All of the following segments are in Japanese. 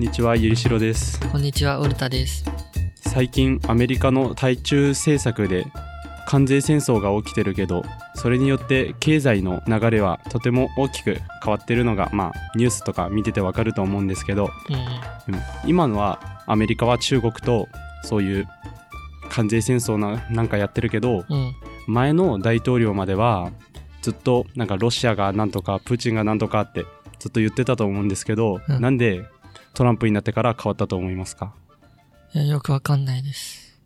んにちはゆりしろですこんにちは、オルタです。最近アメリカの対中政策で関税戦争が起きてるけどそれによって経済の流れはとても大きく変わってるのがまあニュースとか見ててわかると思うんですけど、うんうん今のはアメリカは中国とそういう関税戦争ななんかやってるけどうん。うん。前の大統領まではずっとなんかロシアがなんとかプーチンがなんとかってずっと言ってたと思うんですけど、うんなんでトランプになってから変わったと思いますか？いや、よくわかんないです。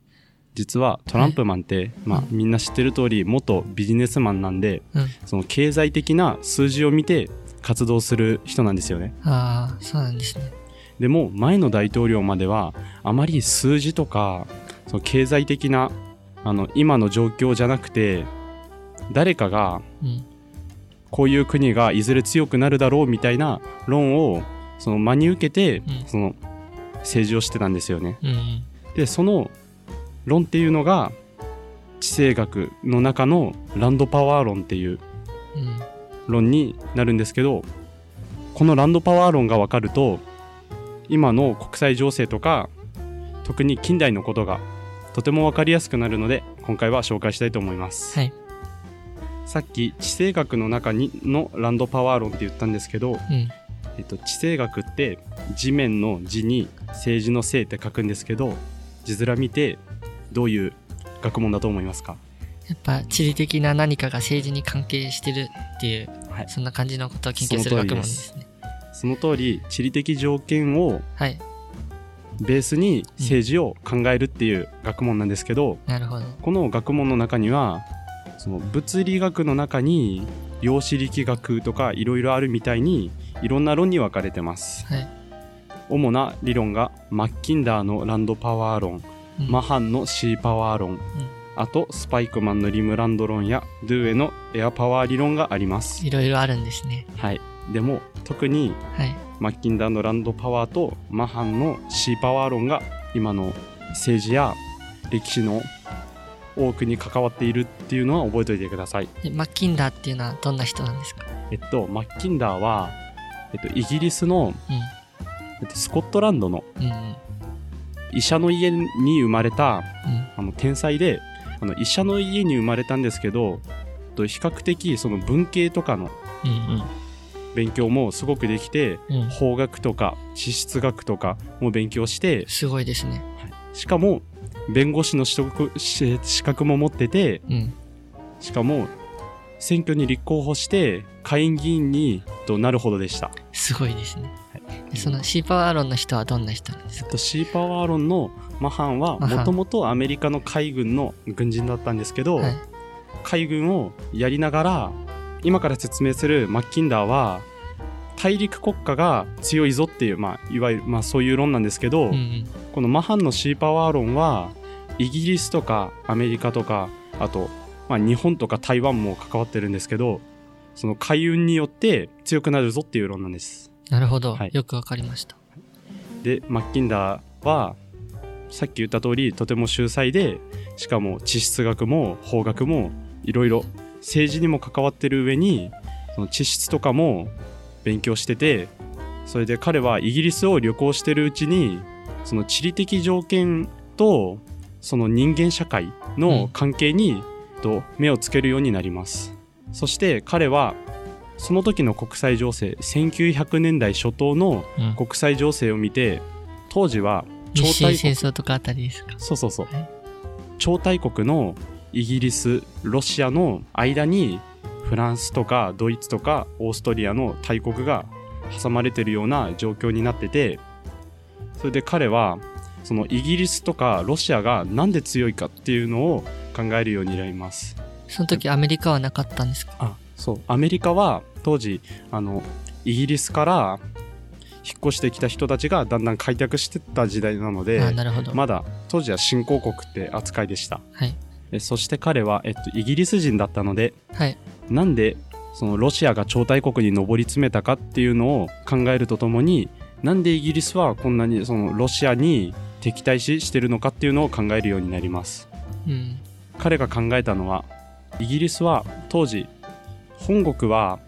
実はトランプマンって、まあ、みんな知ってる通り元ビジネスマンなんでうん。その経済的な数字を見て活動する人なんですよねああ、そうなんですね。でも前の大統領まではあまり数字とかその経済的なあの今の状況じゃなくて誰かがうん。こういう国がいずれ強くなるだろうみたいな論をその真に受けて、うんその政治をしてたんですよね。うんうん。でその論っていうのが地政学の中のランドパワー論っていううん。論になるんですけどこのランドパワー論が分かると今の国際情勢とか特に近代のことがとても分かりやすくなるので今回は紹介したいと思います。はい。さっき地政学の中にのランドパワー論って言ったんですけど、うん。えっと、地政学って地面の地に政治の政って書くんですけど字面見てどういう学問だと思いますか？やっぱ、地理的な何かが政治に関係してるっていう、はいそんな感じのことを研究する学問でですすね。その通り地理的条件をはい。ベースに政治を考えるっていう学問なんですけど、なるほど。この学問の中にはその物理学の中に量子力学とかいろいろあるみたいにいろんな論に分かれてますはい。主な理論がマッキンダーのランドパワー論うんマハンの C パワー論、あとスパイクマンのリムランド論やドゥエのエアパワー理論がありますいろいろあるんですね。はいでも特にはい。マッキンダーのランドパワーとマハンの C パワー論が今の政治や歴史の多くに関わっているっていうのは覚えておいてください。でマッキンダーっていうのはどんな人なんですか？えっと、マッキンダーは、えっと、イギリスの、えっと、スコットランドのうん。うんうん。医者の家に生まれたうん。あの天才であの医者の家に生まれたんですけどえっと比較的その文系とかのうん勉強もすごくできてうん。うん。法学とか地質学とかも勉強してすごいですね。しかも弁護士の取得し資格も持っててうん。しかも選挙に立候補して下院議員にとなるほどでした。すごいですね。はいでそのシーパワー論の人はどんな人なんですか？えっと、シーパワー論のマハンはマハンもともとアメリカの海軍の軍人だったんですけど、はい。海軍をやりながら今から説明するマッキンダーは大陸国家が強いぞっていう、まあ、いわゆる、まあ、そういう論なんですけど、うんうん。このマハンのシーパワー論はイギリスとかアメリカとかあと、まあ、日本とか台湾も関わってるんですけどその海運によって強くなるぞっていう論なんです。なるほど。はいよくわかりました。でマッキンダーはさっき言った通りとても秀才でしかも地質学も法学もいろいろ政治にも関わってる上にその地質とかも勉強しててそれで彼はイギリスを旅行してるうちにその地理的条件とその人間社会の関係に、と目をつけるようになりますそして彼はその時の国際情勢1900年代初頭のうん。国際情勢を見て当時は超大国。戦争とかあたりですか？そうそうそう、はい。超大国のイギリスロシアの間にフランスとかドイツとかオーストリアの大国が挟まれてるような状況になっててそれで彼はそのイギリスとかロシアがなんで強いかっていうのを考えるようになりますその時アメリカはなかったんですか？あそうアメリカは当時あのイギリスから引っ越してきた人たちがだんだん開拓してった時代なのであなるほど。まだ当時は新興国って扱いでしたはい。でそして彼は、えっと、イギリス人だったのではい。なんでそのロシアが超大国に上り詰めたかっていうのを考えるとともになんでイギリスはこんなにそのロシアに敵対視してるのかっていうのを考えるようになりますうん。彼が考えたのはイギリスは当時本国は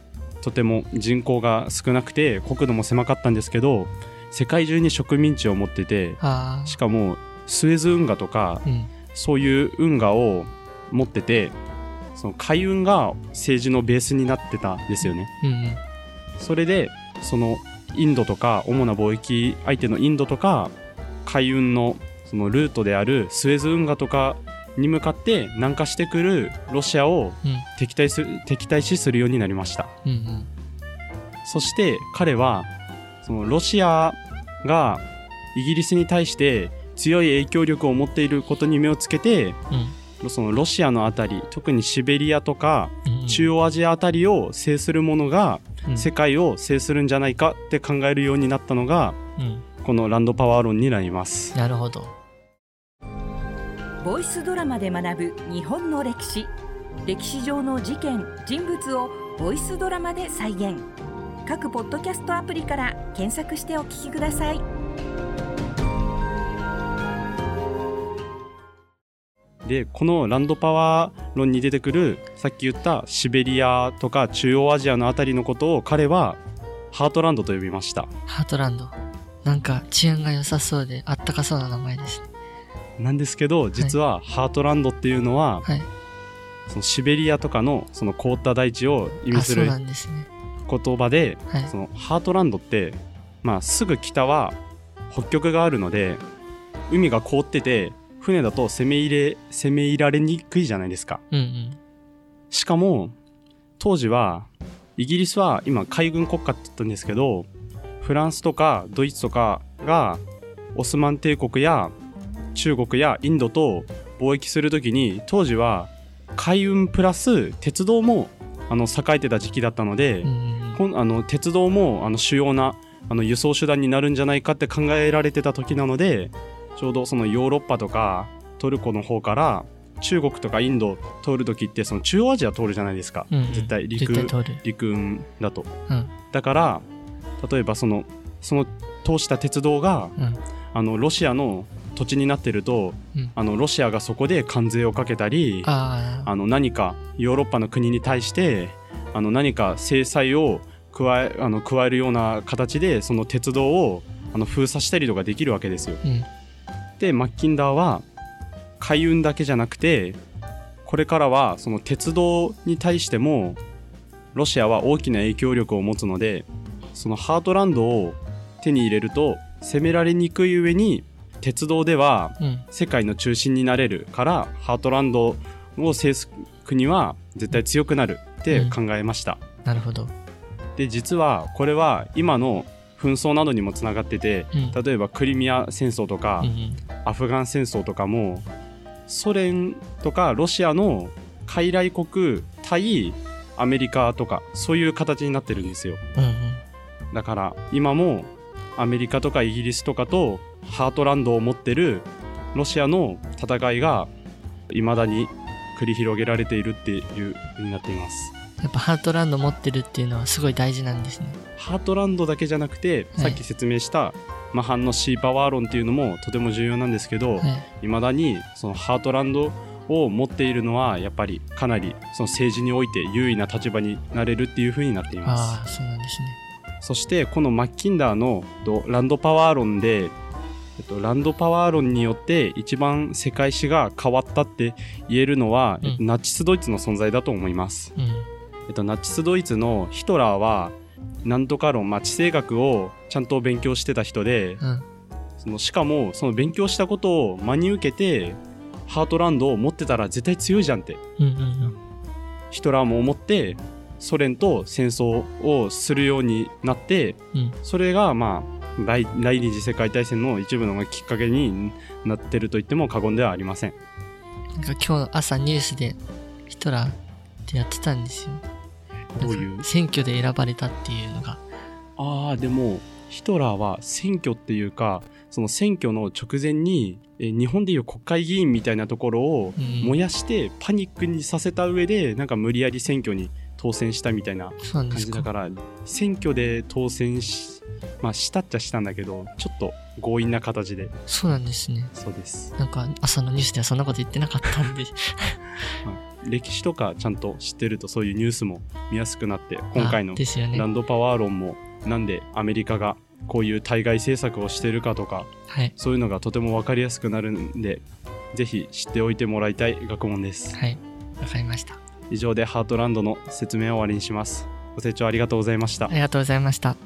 とても人口が少なくて国土も狭かったんですけど世界中に植民地を持っててあしかもスエズ運河とかあ。うん。そういう運河を持っててその海運が政治のベースになってたんですよねうんうん。それでそのインドとか主な貿易相手のインドとか海運のそのルートであるスエズ運河とかに向かって南下してくるロシアをうん。敵対する敵対視するようになりましたうんうん。そして彼はそのロシアがイギリスに対して強い影響力を持っていることに目をつけてうん。そのロシアのあたり特にシベリアとかうんうん。中央アジアあたりを制するものがうん世界を制するんじゃないかって考えるようになったのがうん。このランドパワー論になりますなるほど。ボイスドラマで学ぶ日本の歴史歴史上の事件人物をボイスドラマで再現各ポッドキャストアプリから検索してお聞きくださいでこのランドパワー論に出てくるさっき言ったシベリアとか中央アジアのあたりのことを彼はハートランドと呼びましたハートランド。なんか治安が良さそうであったかそうな名前ですね。なんですけど実はハートランドっていうのは、はい。そのシベリアとかのその凍った大地を意味する。言葉ではい。そのハートランドって、まあ、すぐ北は北極があるので海が凍ってて船だと攻め入れ攻め入られにくいじゃないですかうんうん。しかも当時はイギリスは今海軍国家って言ったんですけどフランスとかドイツとかがオスマン帝国や中国やインドと貿易するときに当時は海運プラス鉄道もあの栄えてた時期だったので、うんあの鉄道もあの主要なあの輸送手段になるんじゃないかって考えられてた時なのでちょうどそのヨーロッパとかトルコの方から中国とかインド通る時ってその中央アジア通るじゃないですか、うんうん絶対陸。陸運だとうん。だから例えばそのその通した鉄道がうん。あのロシアの土地になってるとうん。あのロシアがそこで関税をかけたりあの何かヨーロッパの国に対してあの何か制裁を加えあの加えるような形でその鉄道をあの封鎖したりとかできるわけですよ。うん。でマッキンダーは海運だけじゃなくてこれからはその鉄道に対してもロシアは大きな影響力を持つのでそのハートランドを手に入れると攻められにくい上に鉄道ではうん。世界の中心になれるからハートランドを制す国は絶対強くなるって考えました、なるほど。で実はこれは今の紛争などにもつながっててうん。例えばクリミア戦争とか、うんうん。アフガン戦争とかもソ連とかロシアの傀儡国対アメリカとかそういう形になってるんですようんうん。だから今もアメリカとかイギリスとかとハートランドを持ってるロシアの戦いが未だに繰り広げられているっていう風になっていますやっぱハートランド持ってるっていうのはすごい大事なんですね。ハートランドだけじゃなくて、はいさっき説明したマハンのシーパワー論っていうのもとても重要なんですけど、はい。未だにそのハートランドを持っているのはやっぱりかなりその政治において優位な立場になれるっていう風になっていますああ、そうなんですね。そしてこのマッキンダーのとランドパワー論で、えっと、ランドパワー論によって一番世界史が変わったって言えるのは、うんえっとナチスドイツの存在だと思います、うん。えっと、ナチスドイツのヒトラーはなんとか論、まあ、地政学をちゃんと勉強してた人でうん。そのしかもその勉強したことを真に受けてハートランドを持ってたら絶対強いじゃんってうんうんうん。ヒトラーも思ってソ連と戦争をするようになってうん。それがまあ第第二次世界大戦の一部のきっかけになってると言っても過言ではありませんなんか今日朝ニュースでヒトラーってやってたんですよ。どういう？選挙で選ばれたっていうのが。ああでもヒトラーは選挙っていうかその選挙の直前にえ日本でいう国会議員みたいなところをうん燃やしてパニックにさせた上でなんか無理やり選挙に当選したみたいな。感じだから選挙で当選しまあしたっちゃしたんだけどちょっと強引な形でそうなんですね。そうですなんか朝のニュースではそんなこと言ってなかったんで。歴史とかちゃんと知ってるとそういうニュースも見やすくなって今回のあですよねラ。ンドパワー論もなんでアメリカがこういう対外政策をしてるかとかはい。そういうのがとても分かりやすくなるんでぜひ知っておいてもらいたい学問ですはい。わかりました。以上でハートランドの説明を終わりにしますご清聴ありがとうございましたありがとうございました。